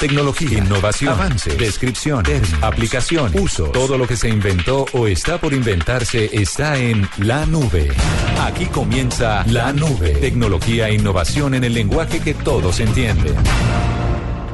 Tecnología, innovación, avance, descripción, aplicación, uso. Todo lo que se inventó o está por inventarse está en la nube. Aquí comienza la nube. Tecnología e innovación en el lenguaje que todos entienden.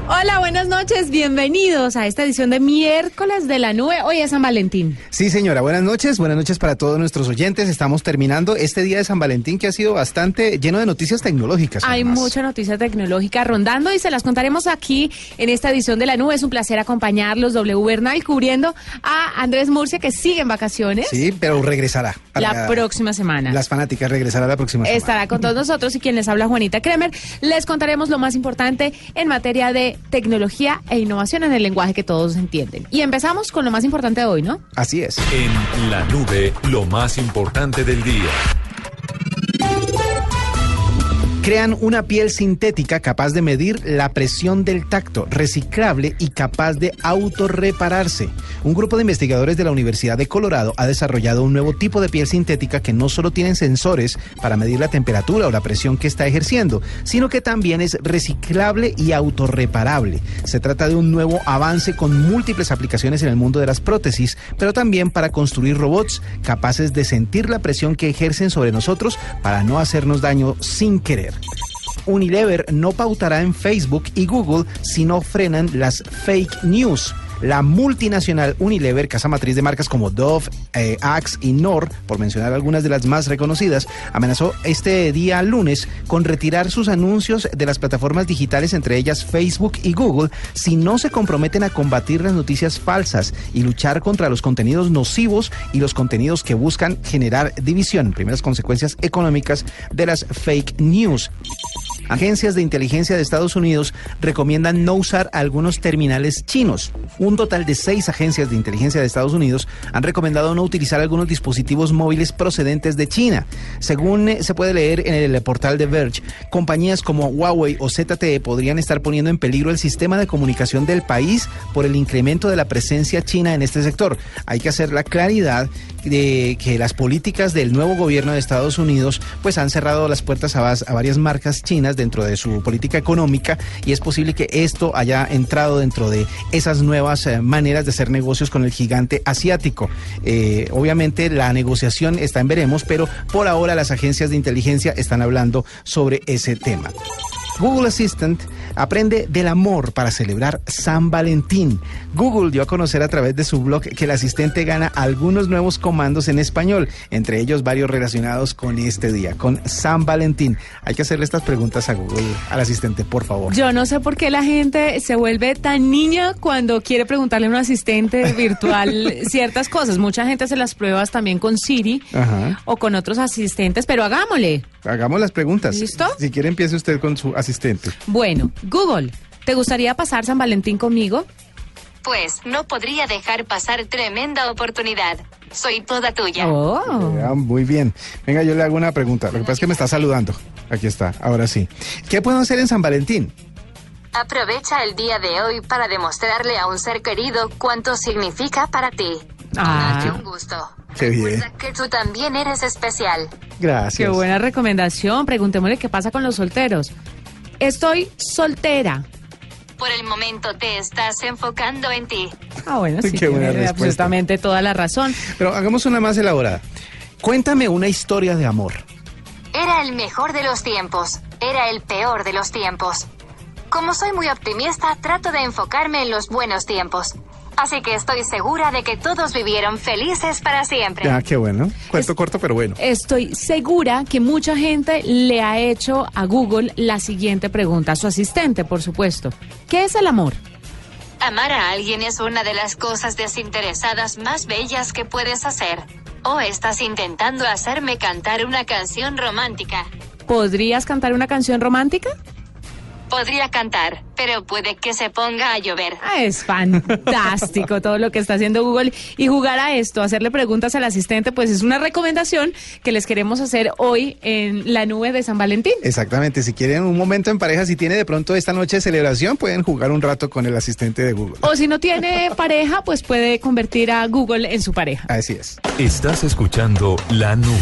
Hola, buenas noches, bienvenidos a esta edición de miércoles de la nube. Hoy es San Valentín. Sí, señora, buenas noches, buenas noches para todos nuestros oyentes. Estamos terminando este día de San Valentín que ha sido bastante lleno de noticias tecnológicas. Hay mucha noticia tecnológica rondando y se las contaremos aquí en esta edición de la nube. Es un placer acompañarlos, W Bernal, cubriendo a Andrés Murcia, que sigue en vacaciones. Sí, pero regresará. La, próxima semana. Las fanáticas regresará la próxima semana. Estará con todos nosotros y quien les habla Juanita Kremer. Les contaremos lo más importante en materia de tecnología e innovación en el lenguaje que todos entienden. Y empezamos con lo más importante de hoy, ¿no? Así es. En la nube, lo más importante del día crean una piel sintética capaz de medir la presión del tacto, reciclable y capaz de autorrepararse. Un grupo de investigadores de la Universidad de Colorado ha desarrollado un nuevo tipo de piel sintética que no solo tiene sensores para medir la temperatura o la presión que está ejerciendo, sino que también es reciclable y autorreparable. Se trata de un nuevo avance con múltiples aplicaciones en el mundo de las prótesis, pero también para construir robots capaces de sentir la presión que ejercen sobre nosotros para no hacernos daño sin querer. Unilever no pautará en Facebook y Google si no frenan las fake news. La multinacional Unilever, casa matriz de marcas como Dove, eh, Axe y Nor, por mencionar algunas de las más reconocidas, amenazó este día lunes con retirar sus anuncios de las plataformas digitales, entre ellas Facebook y Google, si no se comprometen a combatir las noticias falsas y luchar contra los contenidos nocivos y los contenidos que buscan generar división, primeras consecuencias económicas de las fake news. Agencias de inteligencia de Estados Unidos recomiendan no usar algunos terminales chinos. Un total de seis agencias de inteligencia de Estados Unidos han recomendado no utilizar algunos dispositivos móviles procedentes de China. Según eh, se puede leer en el portal de Verge, compañías como Huawei o ZTE podrían estar poniendo en peligro el sistema de comunicación del país por el incremento de la presencia china en este sector. Hay que hacer la claridad de que las políticas del nuevo gobierno de Estados Unidos pues han cerrado las puertas a, varias marcas chinas dentro de su política económica y es posible que esto haya entrado dentro de esas nuevas eh, maneras de hacer negocios con el gigante asiático. Eh, obviamente la negociación está en veremos, pero por ahora las agencias de inteligencia están hablando sobre ese tema. Google Assistant aprende del amor para celebrar San Valentín. Google dio a conocer a través de su blog que el asistente gana algunos nuevos comandos en español, entre ellos varios relacionados con este día, con San Valentín. Hay que hacerle estas preguntas a Google, al asistente, por favor. Yo no sé por qué la gente se vuelve tan niña cuando quiere preguntarle a un asistente virtual ciertas cosas. Mucha gente se las pruebas también con Siri o con otros asistentes, pero hagámosle. Hagamos las preguntas. ¿Listo? Si quiere empiece usted con su asistente. Bueno, Google, ¿te gustaría pasar San Valentín conmigo? Pues no podría dejar pasar tremenda oportunidad. Soy toda tuya. Oh. muy bien. Venga, yo le hago una pregunta. Lo que pasa es que me está saludando. Aquí está, ahora sí. ¿Qué puedo hacer en San Valentín? Aprovecha el día de hoy para demostrarle a un ser querido cuánto significa para ti. Ah. Date un gusto. Qué bien. Recuerda que tú también eres especial. Gracias. Qué buena recomendación. Preguntémosle qué pasa con los solteros. Estoy soltera. Por el momento te estás enfocando en ti. Ah, bueno, sí, Qué buena respuesta. absolutamente toda la razón. Pero hagamos una más elaborada. Cuéntame una historia de amor. Era el mejor de los tiempos. Era el peor de los tiempos. Como soy muy optimista, trato de enfocarme en los buenos tiempos. Así que estoy segura de que todos vivieron felices para siempre. Ah, qué bueno. Cuento corto, pero bueno. Estoy segura que mucha gente le ha hecho a Google la siguiente pregunta, a su asistente, por supuesto. ¿Qué es el amor? Amar a alguien es una de las cosas desinteresadas más bellas que puedes hacer. O estás intentando hacerme cantar una canción romántica. ¿Podrías cantar una canción romántica? Podría cantar, pero puede que se ponga a llover. Ah, es fantástico todo lo que está haciendo Google y jugar a esto, hacerle preguntas al asistente, pues es una recomendación que les queremos hacer hoy en la nube de San Valentín. Exactamente. Si quieren un momento en pareja, si tiene de pronto esta noche de celebración, pueden jugar un rato con el asistente de Google. O si no tiene pareja, pues puede convertir a Google en su pareja. Así es. Estás escuchando La Nube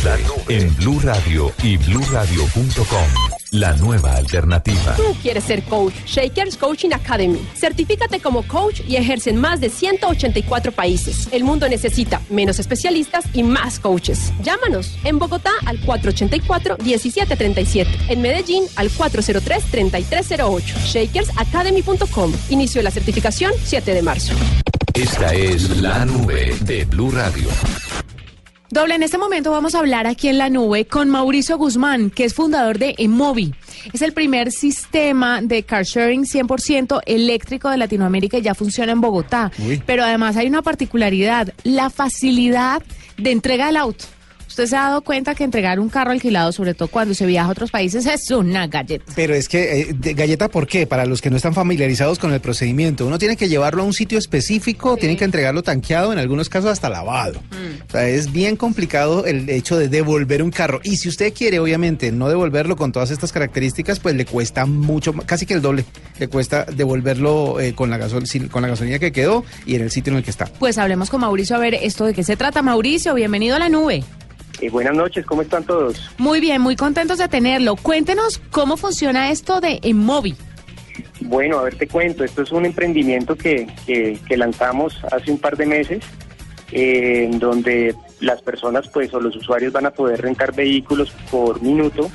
en Blue Radio y BlueRadio.com. la nueva alternativa. Tú quieres ser coach. Shakers Coaching Academy. Certifícate como coach y ejerce en más de 184 países. El mundo necesita menos especialistas y más coaches. Llámanos en Bogotá al 484-1737. En Medellín al 403-3308. Shakersacademy.com. Inicio de la certificación 7 de marzo. Esta es la nube de Blue Radio. Doble, en este momento vamos a hablar aquí en la nube con Mauricio Guzmán, que es fundador de Emovi. Es el primer sistema de car sharing 100% eléctrico de Latinoamérica y ya funciona en Bogotá. Pero además hay una particularidad, la facilidad de entrega del auto. Usted se ha dado cuenta que entregar un carro alquilado, sobre todo cuando se viaja a otros países, es una galleta. Pero es que, eh, ¿galleta por qué? Para los que no están familiarizados con el procedimiento. Uno tiene que llevarlo a un sitio específico, tiene que entregarlo tanqueado, en algunos casos hasta lavado. Mm. O sea, es bien complicado el hecho de devolver un carro. Y si usted quiere, obviamente, no devolverlo con todas estas características, pues le cuesta mucho, casi que el doble. Le cuesta devolverlo eh, con, la gasol con la gasolina que quedó y en el sitio en el que está. Pues hablemos con Mauricio a ver esto de qué se trata. Mauricio, bienvenido a la nube. Eh, buenas noches, ¿cómo están todos? Muy bien, muy contentos de tenerlo. Cuéntenos cómo funciona esto de Enmovi. Bueno, a ver, te cuento, esto es un emprendimiento que, que, lanzamos hace un par de meses, eh, en donde las personas pues o los usuarios van a poder rentar vehículos por minuto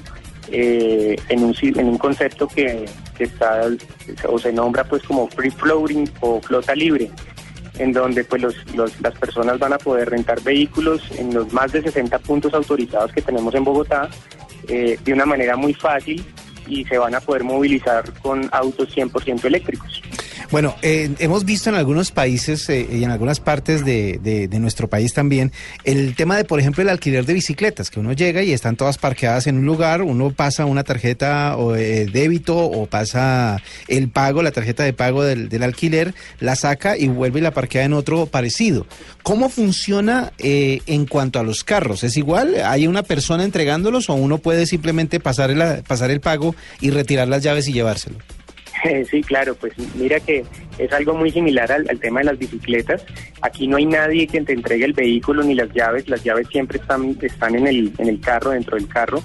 eh, en, un, en un concepto que, que está o se nombra pues como free floating o flota libre en donde pues las personas van a poder rentar vehículos en los más de 60 puntos autorizados que tenemos en Bogotá eh, de una manera muy fácil y se van a poder movilizar con autos 100% eléctricos. Bueno, eh, hemos visto en algunos países eh, y en algunas partes de, de, nuestro país también el tema de, por ejemplo, el alquiler de bicicletas, que uno llega y están todas parqueadas en un lugar, uno pasa una tarjeta o eh, débito o pasa el pago, la tarjeta de pago del, del, alquiler, la saca y vuelve y la parquea en otro parecido. ¿Cómo funciona en cuanto a los carros? ¿Es igual? ¿Hay una persona entregándolos o uno puede simplemente pasar el, pasar el pago y retirar las llaves y llevárselo? Sí, claro, pues mira que es algo muy similar al, tema de las bicicletas. Aquí no hay nadie que te entregue el vehículo ni las llaves, las llaves siempre están, están en, el, en el carro, dentro del carro,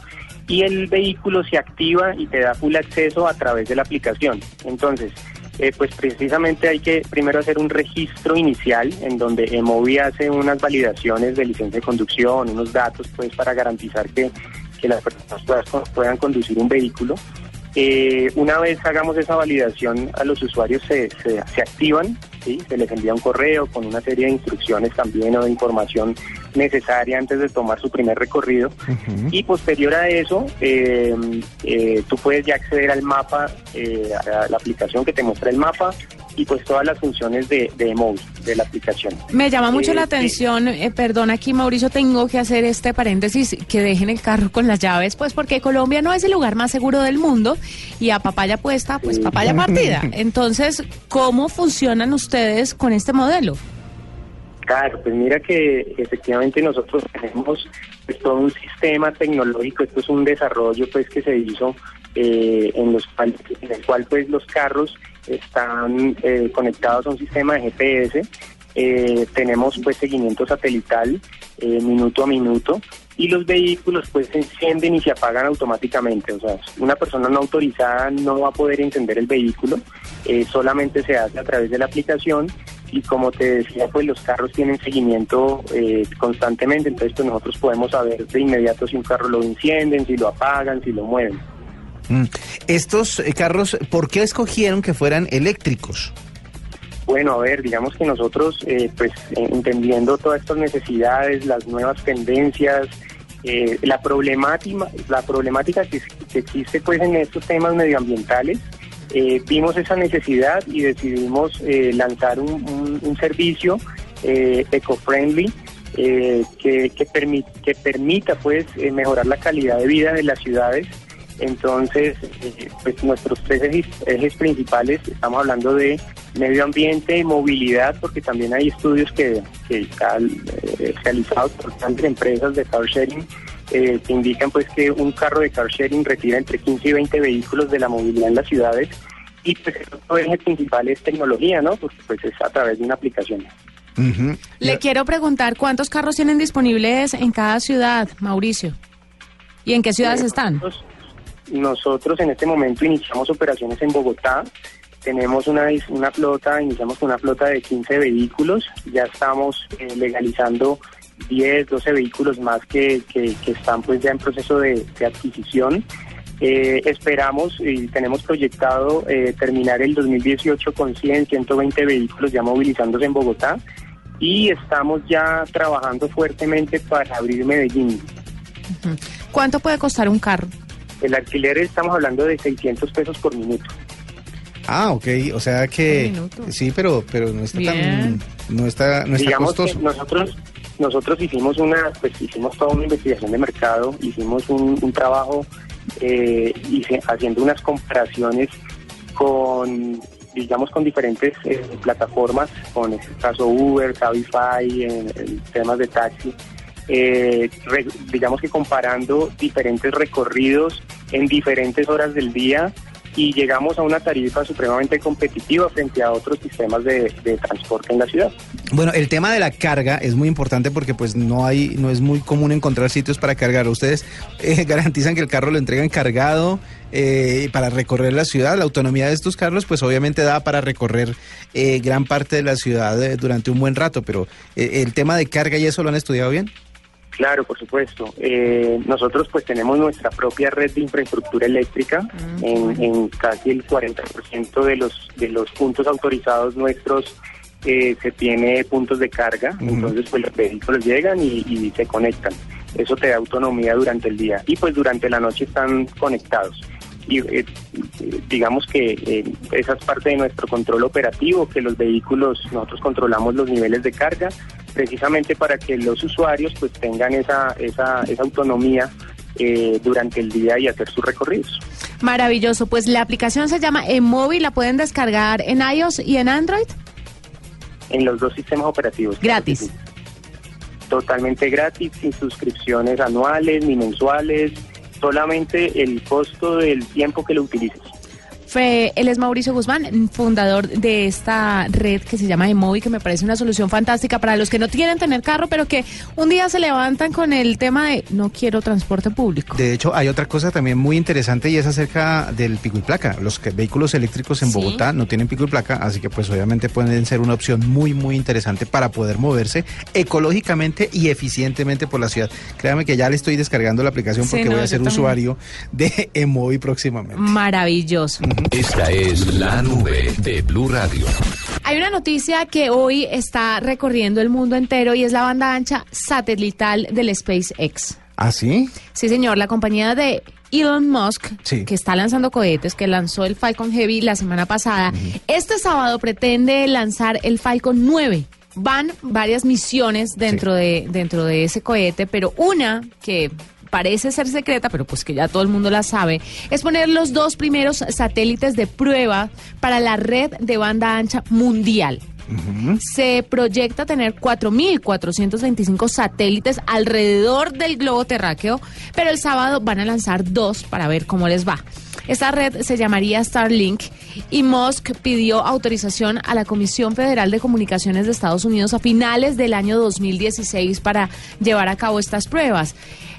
y el vehículo se activa y te da full acceso a través de la aplicación. Entonces, eh, pues precisamente hay que primero hacer un registro inicial en donde Emovi hace unas validaciones de licencia de conducción, unos datos pues para garantizar que, que las personas puedan conducir un vehículo. Eh, una vez hagamos esa validación, a los usuarios se, se, activan, ¿sí? se les envía un correo con una serie de instrucciones también o de información necesaria antes de tomar su primer recorrido. Y posterior a eso, eh, eh, tú puedes ya acceder al mapa, a la aplicación que te muestra el mapa, y pues todas las funciones de, de de la aplicación. Me llama mucho la eh, atención, eh, perdón aquí Mauricio, tengo que hacer este paréntesis, que dejen el carro con las llaves, pues porque Colombia no es el lugar más seguro del mundo y a papaya puesta, pues papaya partida. Entonces, ¿cómo funcionan ustedes con este modelo? Claro, pues mira que efectivamente nosotros tenemos pues, todo un sistema tecnológico, esto es un desarrollo pues que se hizo eh, en los en el cual pues los carros están eh, conectados a un sistema de GPS, eh, tenemos pues seguimiento satelital minuto a minuto y los vehículos pues se encienden y se apagan automáticamente, o sea, una persona no autorizada no va a poder encender el vehículo, solamente se hace a través de la aplicación y como te decía, pues los carros tienen seguimiento constantemente, entonces pues nosotros podemos saber de inmediato si un carro lo encienden, si lo apagan, si lo mueven. Mm. Estos eh, carros, ¿por qué escogieron que fueran eléctricos? Bueno, a ver, digamos que nosotros, eh, pues entendiendo todas estas necesidades, las nuevas tendencias, eh, la problemática, la problemática que, existe pues en estos temas medioambientales, vimos esa necesidad y decidimos lanzar un, servicio eco-friendly que, que, que permita pues mejorar la calidad de vida de las ciudades entonces, eh, pues nuestros tres ejes, principales, estamos hablando de medio ambiente y movilidad, porque también hay estudios que, que están eh, realizados por grandes empresas de car sharing eh, que indican pues que un carro de car sharing retira entre 15 y 20 vehículos de la movilidad en las ciudades y pues el otro eje principal es tecnología, ¿no? Porque pues es a través de una aplicación. Le quiero preguntar cuántos carros tienen disponibles en cada ciudad, Mauricio, y en qué ciudades están. nosotros en este momento iniciamos operaciones en Bogotá. Tenemos una, una flota, iniciamos con una flota de 15 vehículos. Ya estamos eh, legalizando 10, 12 vehículos más que, que, están pues ya en proceso de, adquisición. Eh, esperamos y tenemos proyectado eh, terminar el 2018 con 100, 120 vehículos ya movilizándose en Bogotá y estamos ya trabajando fuertemente para abrir Medellín. ¿Cuánto puede costar un carro? El alquiler estamos hablando de 600 pesos por minuto. Ah, ok, o sea que sí, pero pero no está tan no está no está Digamos Que nosotros nosotros hicimos una pues hicimos toda una investigación de mercado, hicimos un, trabajo eh, haciendo unas comparaciones con digamos con diferentes eh, plataformas, con este caso Uber, Cabify, en temas de taxi eh, digamos que comparando diferentes recorridos en diferentes horas del día y llegamos a una tarifa supremamente competitiva frente a otros sistemas de, transporte en la ciudad. Bueno, el tema de la carga es muy importante porque pues no hay, no es muy común encontrar sitios para cargar. Ustedes eh, garantizan que el carro lo entregan cargado eh, para recorrer la ciudad. La autonomía de estos carros pues obviamente da para recorrer eh, gran parte de la ciudad durante un buen rato, pero el tema de carga y eso lo han estudiado bien. Claro, por supuesto. Eh, nosotros pues tenemos nuestra propia red de infraestructura eléctrica. Mm, en, casi el 40% de los de los puntos autorizados nuestros eh, se tiene puntos de carga, entonces pues los vehículos llegan y, se conectan. Eso te da autonomía durante el día. Y pues durante la noche están conectados. Y eh, digamos que esa es parte de nuestro control operativo, que los vehículos, nosotros controlamos los niveles de carga precisamente para que los usuarios pues tengan esa, esa, esa autonomía eh, durante el día y hacer sus recorridos. Maravilloso, pues la aplicación se llama eMóvil, ¿la pueden descargar en iOS y en Android? En los dos sistemas operativos. Gratis. Totalmente gratis, sin suscripciones anuales ni mensuales, solamente el costo del tiempo que lo utilices él es Mauricio Guzmán, fundador de esta red que se llama Emovi, que me parece una solución fantástica para los que no quieren tener carro, pero que un día se levantan con el tema de no quiero transporte público. De hecho, hay otra cosa también muy interesante y es acerca del pico y placa. Los vehículos eléctricos en Bogotá no tienen pico y placa, así que pues obviamente pueden ser una opción muy, muy interesante para poder moverse ecológicamente y eficientemente por la ciudad. Créame que ya le estoy descargando la aplicación porque voy a ser usuario de Emovi próximamente. Maravilloso. Esta es la nube de Blue Radio. Hay una noticia que hoy está recorriendo el mundo entero y es la banda ancha satelital del SpaceX. ¿Ah, sí? Sí, señor. La compañía de Elon Musk, que está lanzando cohetes, que lanzó el Falcon Heavy la semana pasada, este sábado pretende lanzar el Falcon 9 van varias misiones dentro de dentro de ese cohete, pero una que parece ser secreta, pero pues que ya todo el mundo la sabe, es poner los dos primeros satélites de prueba para la red de banda ancha mundial. Se proyecta tener 4.425 satélites alrededor del globo terráqueo, pero el sábado van a lanzar dos para ver cómo les va. Esta red se llamaría Starlink y Musk pidió autorización a la Comisión Federal de Comunicaciones de Estados Unidos a finales del año 2016 para llevar a cabo estas pruebas.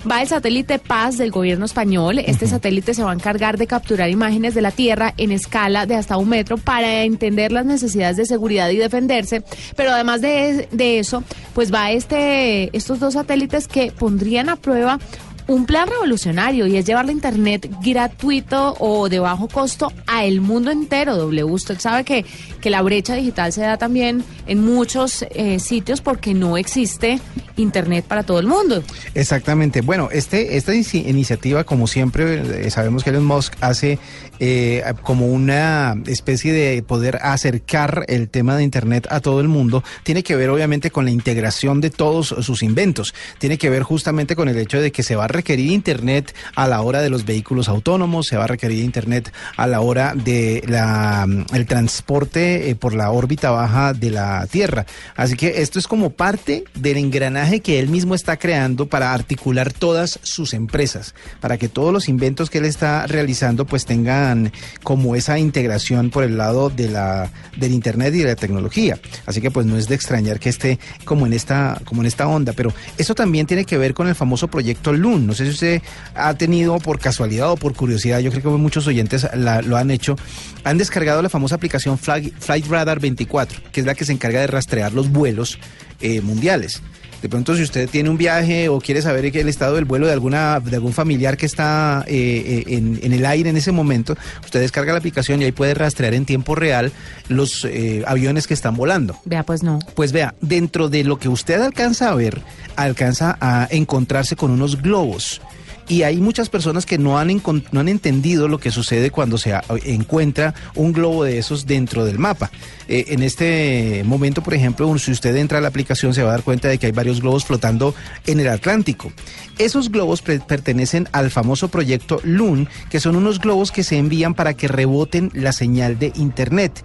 Va el satélite Paz del gobierno español. Este satélite se va a encargar de capturar imágenes de la Tierra en escala de hasta un metro para entender las necesidades de seguridad y defenderse. Pero además de, de eso, pues va este, estos dos satélites que pondrían a prueba un plan revolucionario y es llevar la internet gratuito o de bajo costo a el mundo entero. W, usted sabe que, que la brecha digital se da también en muchos eh, sitios porque no existe internet para todo el mundo. Exactamente. Bueno, este esta iniciativa, como siempre, eh, sabemos que Elon Musk hace eh, como una especie de poder acercar el tema de internet a todo el mundo. Tiene que ver, obviamente, con la integración de todos sus inventos. Tiene que ver justamente con el hecho de que se va a requerir Internet a la hora de los vehículos autónomos, se va a requerir Internet a la hora de la, el transporte eh, por la órbita baja de la Tierra. Así que esto es como parte del engranaje que él mismo está creando para articular todas sus empresas, para que todos los inventos que él está realizando pues tengan como esa integración por el lado de la del internet y de la tecnología. Así que pues no es de extrañar que esté como en esta como en esta onda, pero eso también tiene que ver con el famoso proyecto Loon. No sé si usted ha tenido por casualidad o por curiosidad, yo creo que muchos oyentes lo han hecho, han descargado la famosa aplicación Flight Radar 24, que es la que se encarga de rastrear los vuelos eh, mundiales. De pronto, si usted tiene un viaje o quiere saber el estado del vuelo de alguna de algún familiar que está eh, eh, en, el aire en ese momento, usted descarga la aplicación y ahí puede rastrear en tiempo real los aviones que están volando. Vea, pues no. Pues vea, dentro de lo que usted alcanza a ver, alcanza a encontrarse con unos globos y hay muchas personas que no han, no han entendido lo que sucede cuando se encuentra un globo de esos dentro del mapa. Eh, en este momento, por ejemplo, si usted entra a la aplicación se va a dar cuenta de que hay varios globos flotando en el Atlántico. Esos globos pertenecen al famoso proyecto Loon, que son unos globos que se envían para que reboten la señal de Internet.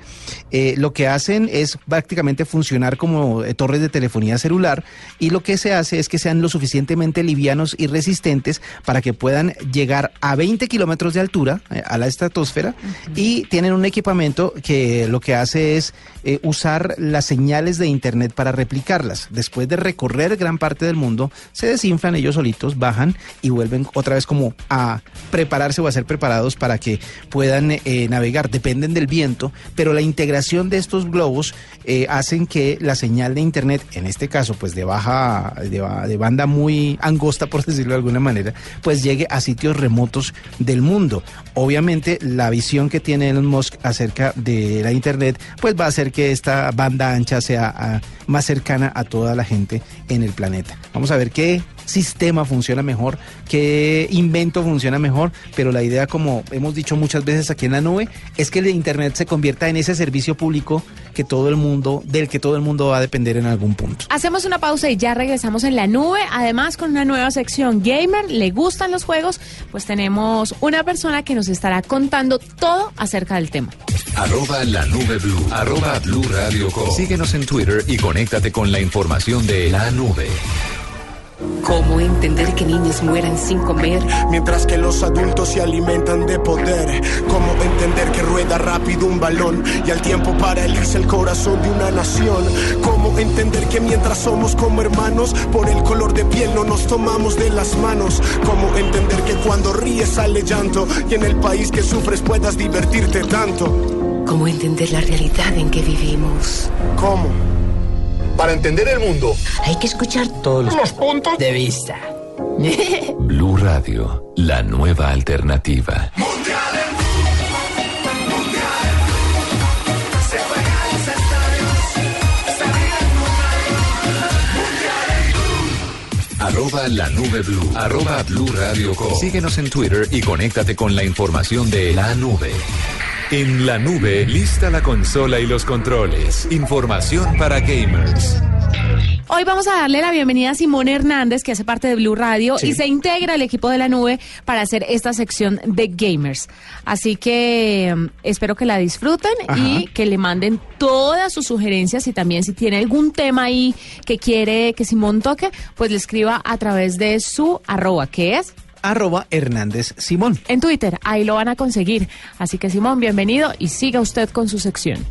Eh, lo que hacen es prácticamente funcionar como eh, torres de telefonía celular y lo que se hace es que sean lo suficientemente livianos y resistentes que puedan llegar a 20 kilómetros de altura eh, a la estratosfera y tienen un equipamiento que lo que hace es eh, usar las señales de Internet para replicarlas. Después de recorrer gran parte del mundo, se desinflan ellos solitos, bajan y vuelven otra vez como a prepararse o a ser preparados para que puedan eh, navegar. Dependen del viento, pero la integración de estos globos hacen que la señal de Internet, en este caso pues de baja, de banda muy angosta por decirlo de alguna manera, pues llegue a sitios remotos del mundo. Obviamente la visión que tiene Elon Musk acerca de la Internet pues va a hacer que esta banda ancha sea ah, más cercana a toda la gente en el planeta. Vamos a ver qué sistema funciona mejor, qué invento funciona mejor, pero la idea, como hemos dicho muchas veces aquí en la nube, es que el Internet se convierta en ese servicio público que todo el mundo, del que todo el mundo va a depender en algún punto. Hacemos una pausa y ya regresamos en la nube, además con una nueva sección gamer, le gustan los juegos, pues tenemos una persona que nos estará contando todo acerca del tema. Arroba la nube blue, arroba blue radio Síguenos en Twitter y conéctate con la información de la nube. ¿Cómo entender que niños mueran sin comer? Mientras que los adultos se alimentan de poder. ¿Cómo entender que rueda rápido un balón y al tiempo paraliza el corazón de una nación? ¿Cómo entender que mientras somos como hermanos, por el color de piel no nos tomamos de las manos? ¿Cómo entender que cuando ríes sale llanto y en el país que sufres puedas divertirte tanto? ¿Cómo entender la realidad en que vivimos? ¿Cómo? Para entender el mundo hay que escuchar todos los puntos de vista. Blue Radio, la nueva alternativa. Arroba la nube blue. Arroba blue radio Síguenos en Twitter y conéctate con la información de la nube. En la nube, lista la consola y los controles. Información para gamers. Hoy vamos a darle la bienvenida a Simón Hernández, que hace parte de Blue Radio y se integra al equipo de la nube para hacer esta sección de gamers. Así que mm, espero que la disfruten y que le manden todas sus sugerencias y también si tiene algún tema ahí que quiere que Simón toque, pues le escriba a través de su arroba, que es arroba Hernández Simón. En Twitter, ahí lo van a conseguir. Así que Simón, bienvenido y siga usted con su sección.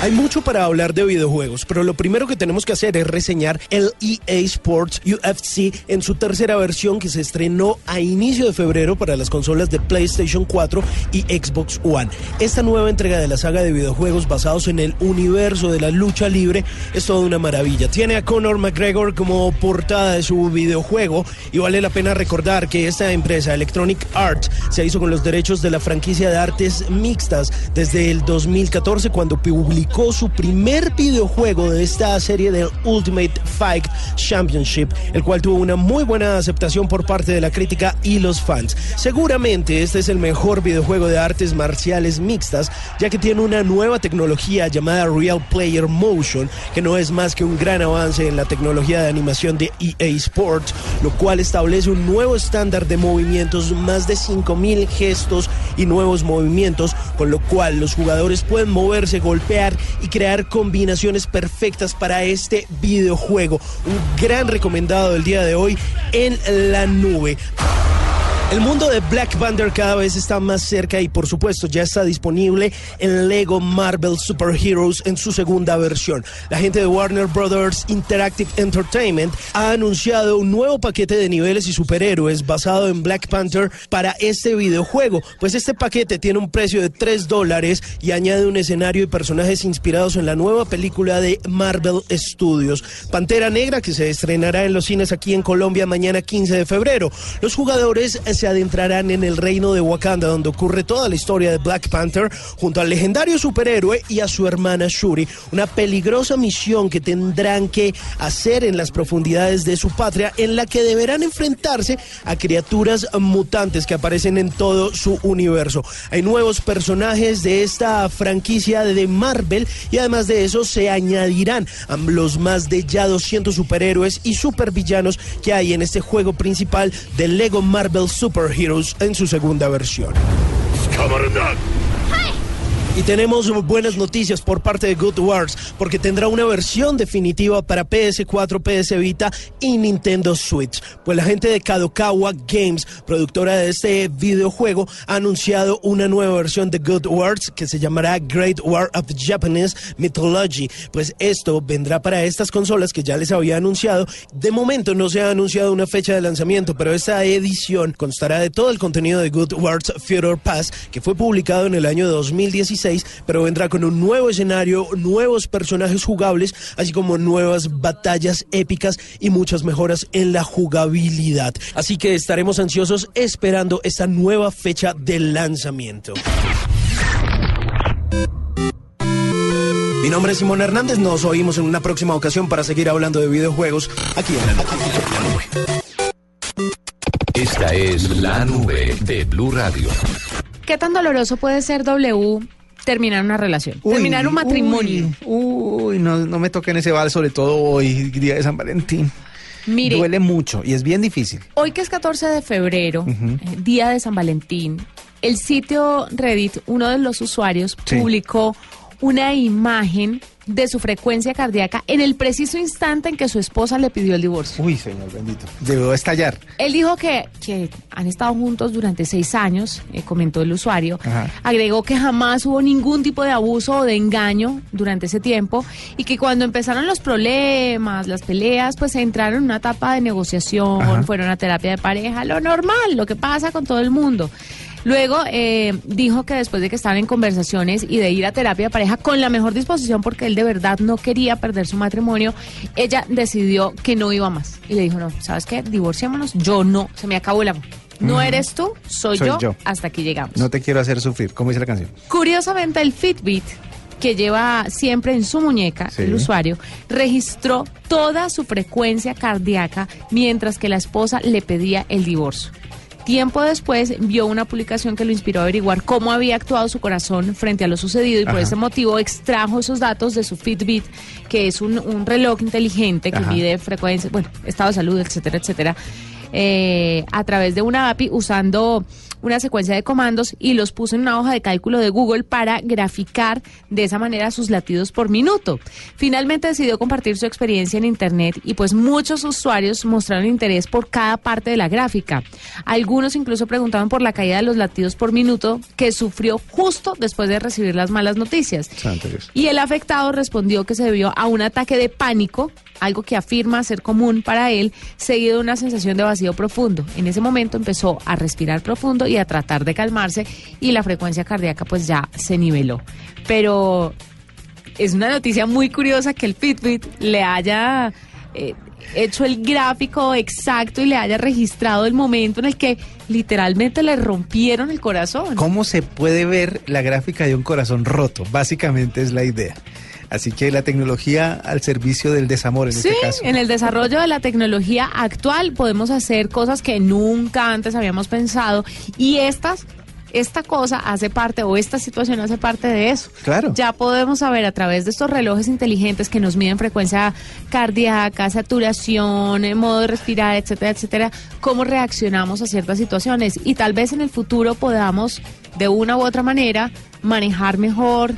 Hay mucho para hablar de videojuegos, pero lo primero que tenemos que hacer es reseñar el EA Sports UFC en su tercera versión que se estrenó a inicio de febrero para las consolas de PlayStation 4 y Xbox One. Esta nueva entrega de la saga de videojuegos basados en el universo de la lucha libre es toda una maravilla. Tiene a Conor McGregor como portada de su videojuego y vale la pena recordar que esta empresa Electronic Arts se hizo con los derechos de la franquicia de artes mixtas desde el 2014 cuando publicó publicó su primer videojuego de esta serie del Ultimate Fight Championship, el cual tuvo una muy buena aceptación por parte de la crítica y los fans. Seguramente este es el mejor videojuego de artes marciales mixtas, ya que tiene una nueva tecnología llamada Real Player Motion, que no es más que un gran avance en la tecnología de animación de EA Sports, lo cual establece un nuevo estándar de movimientos, más de 5000 gestos y nuevos movimientos, con lo cual los jugadores pueden moverse, golpear y crear combinaciones perfectas para este videojuego. Un gran recomendado del día de hoy en la nube. El mundo de Black Panther cada vez está más cerca y por supuesto ya está disponible en Lego Marvel Super Heroes en su segunda versión. La gente de Warner Brothers Interactive Entertainment ha anunciado un nuevo paquete de niveles y superhéroes basado en Black Panther para este videojuego. Pues este paquete tiene un precio de 3 dólares y añade un escenario y personajes inspirados en la nueva película de Marvel Studios. Pantera Negra que se estrenará en los cines aquí en Colombia mañana 15 de febrero. Los jugadores se adentrarán en el reino de Wakanda, donde ocurre toda la historia de Black Panther, junto al legendario superhéroe y a su hermana Shuri. Una peligrosa misión que tendrán que hacer en las profundidades de su patria, en la que deberán enfrentarse a criaturas mutantes que aparecen en todo su universo. Hay nuevos personajes de esta franquicia de Marvel y además de eso se añadirán a los más de ya 200 superhéroes y supervillanos que hay en este juego principal de Lego Marvel Super Super Heroes en su segunda versión. Y tenemos buenas noticias por parte de Good Wars, porque tendrá una versión definitiva para PS4, PS Vita y Nintendo Switch. Pues la gente de Kadokawa Games, productora de este videojuego, ha anunciado una nueva versión de Good Wars que se llamará Great War of Japanese Mythology. Pues esto vendrá para estas consolas que ya les había anunciado. De momento no se ha anunciado una fecha de lanzamiento, pero esta edición constará de todo el contenido de Good Wars Future Pass, que fue publicado en el año 2016 pero vendrá con un nuevo escenario, nuevos personajes jugables, así como nuevas batallas épicas y muchas mejoras en la jugabilidad. Así que estaremos ansiosos esperando esta nueva fecha de lanzamiento. Mi nombre es Simón Hernández, nos oímos en una próxima ocasión para seguir hablando de videojuegos aquí en la nube. Esta es la nube de Blue Radio. ¿Qué tan doloroso puede ser W terminar una relación, terminar un matrimonio. Uy, no, no me toquen ese bal, sobre todo hoy, día de San Valentín. Mire, duele mucho y es bien difícil. Hoy que es 14 de febrero, eh, día de San Valentín, el sitio Reddit, uno de los usuarios, publicó una imagen de su frecuencia cardíaca en el preciso instante en que su esposa le pidió el divorcio. Uy, señor bendito. Debió estallar. Él dijo que, que han estado juntos durante seis años, eh, comentó el usuario. Agregó que jamás hubo ningún tipo de abuso o de engaño durante ese tiempo y que cuando empezaron los problemas, las peleas, pues entraron en una etapa de negociación, fueron a terapia de pareja, lo normal, lo que pasa con todo el mundo. Luego eh, dijo que después de que estaban en conversaciones y de ir a terapia de pareja con la mejor disposición porque él de verdad no quería perder su matrimonio, ella decidió que no iba más. Y le dijo, no, ¿sabes qué? Divorciémonos. Yo no, se me acabó el amor. No eres tú, soy, yo, hasta aquí llegamos. No te quiero hacer sufrir, ¿cómo dice la canción? Curiosamente, el Fitbit que lleva siempre en su muñeca el usuario, registró toda su frecuencia cardíaca mientras que la esposa le pedía el divorcio. Tiempo después vio una publicación que lo inspiró a averiguar cómo había actuado su corazón frente a lo sucedido y por ese motivo extrajo esos datos de su Fitbit, que es un, reloj inteligente que mide frecuencia, bueno, estado de salud, etcétera, etcétera, eh, a través de una API usando una secuencia de comandos y los puso en una hoja de cálculo de Google para graficar de esa manera sus latidos por minuto. Finalmente decidió compartir su experiencia en Internet y pues muchos usuarios mostraron interés por cada parte de la gráfica. Algunos incluso preguntaban por la caída de los latidos por minuto que sufrió justo después de recibir las malas noticias. Y el afectado respondió que se debió a un ataque de pánico algo que afirma ser común para él, seguido de una sensación de vacío profundo. En ese momento empezó a respirar profundo y a tratar de calmarse y la frecuencia cardíaca pues ya se niveló. Pero es una noticia muy curiosa que el Fitbit le haya eh, hecho el gráfico exacto y le haya registrado el momento en el que literalmente le rompieron el corazón. ¿Cómo se puede ver la gráfica de un corazón roto? Básicamente es la idea. Así que la tecnología al servicio del desamor en sí, este caso. en el desarrollo de la tecnología actual podemos hacer cosas que nunca antes habíamos pensado y estas esta cosa hace parte o esta situación hace parte de eso. Claro. Ya podemos saber a través de estos relojes inteligentes que nos miden frecuencia cardíaca, saturación, eh, modo de respirar, etcétera, etcétera, cómo reaccionamos a ciertas situaciones y tal vez en el futuro podamos de una u otra manera manejar mejor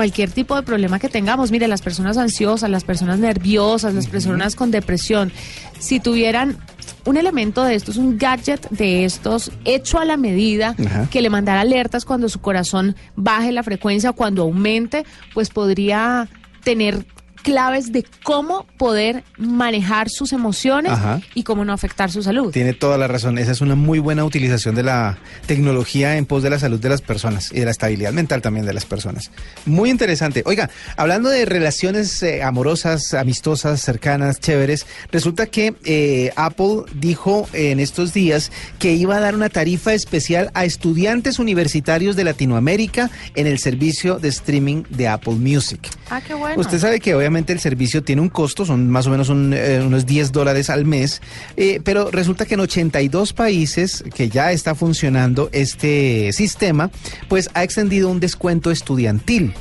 cualquier tipo de problema que tengamos. Mire, las personas ansiosas, las personas nerviosas, las personas con depresión, si tuvieran un elemento de estos, un gadget de estos hecho a la medida, Ajá. que le mandara alertas cuando su corazón baje la frecuencia, cuando aumente, pues podría tener claves de cómo poder manejar sus emociones Ajá. y cómo no afectar su salud. Tiene toda la razón. Esa es una muy buena utilización de la tecnología en pos de la salud de las personas y de la estabilidad mental también de las personas. Muy interesante. Oiga, hablando de relaciones eh, amorosas, amistosas, cercanas, chéveres, resulta que eh, Apple dijo en estos días que iba a dar una tarifa especial a estudiantes universitarios de Latinoamérica en el servicio de streaming de Apple Music. Ah, qué bueno. Usted sabe que obviamente el servicio tiene un costo, son más o menos eh, unos 10 dólares al mes, eh, pero resulta que en 82 países que ya está funcionando este sistema, pues ha extendido un descuento estudiantil.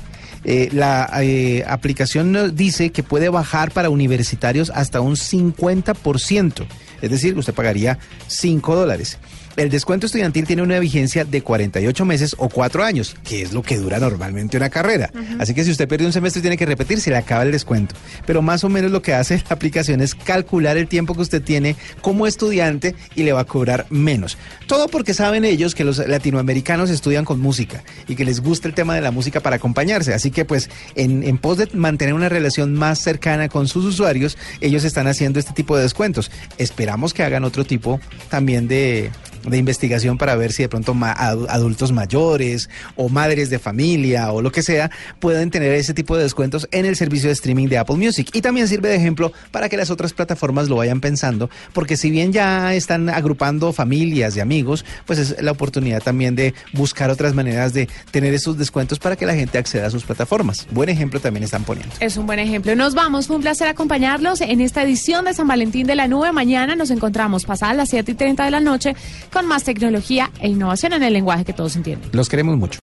Eh, la aplicación dice que puede bajar para universitarios hasta un 50%, es decir, usted pagaría 5 dólares. El descuento estudiantil tiene una vigencia de 48 meses o 4 años, que es lo que dura normalmente una carrera. Así que si usted pierde un semestre tiene que repetir, se le acaba el descuento. Pero más o menos lo que hace la aplicación es calcular el tiempo que usted tiene como estudiante y le va a cobrar menos. Todo porque saben ellos que los latinoamericanos estudian con música y que les gusta el tema de la música para acompañarse. Así que pues en, en pos de mantener una relación más cercana con sus usuarios, ellos están haciendo este tipo de descuentos. Esperamos que hagan otro tipo también de de investigación para ver si de pronto adultos mayores o madres de familia o lo que sea pueden tener ese tipo de descuentos en el servicio de streaming de Apple Music. Y también sirve de ejemplo para que las otras plataformas lo vayan pensando, porque si bien ya están agrupando familias y amigos, pues es la oportunidad también de buscar otras maneras de tener esos descuentos para que la gente acceda a sus plataformas. Buen ejemplo también están poniendo. Es un buen ejemplo. Nos vamos. Fue un placer acompañarlos en esta edición de San Valentín de la Nube. Mañana nos encontramos pasadas las 7 y 30 de la noche con más tecnología e innovación en el lenguaje que todos entienden. Los queremos mucho.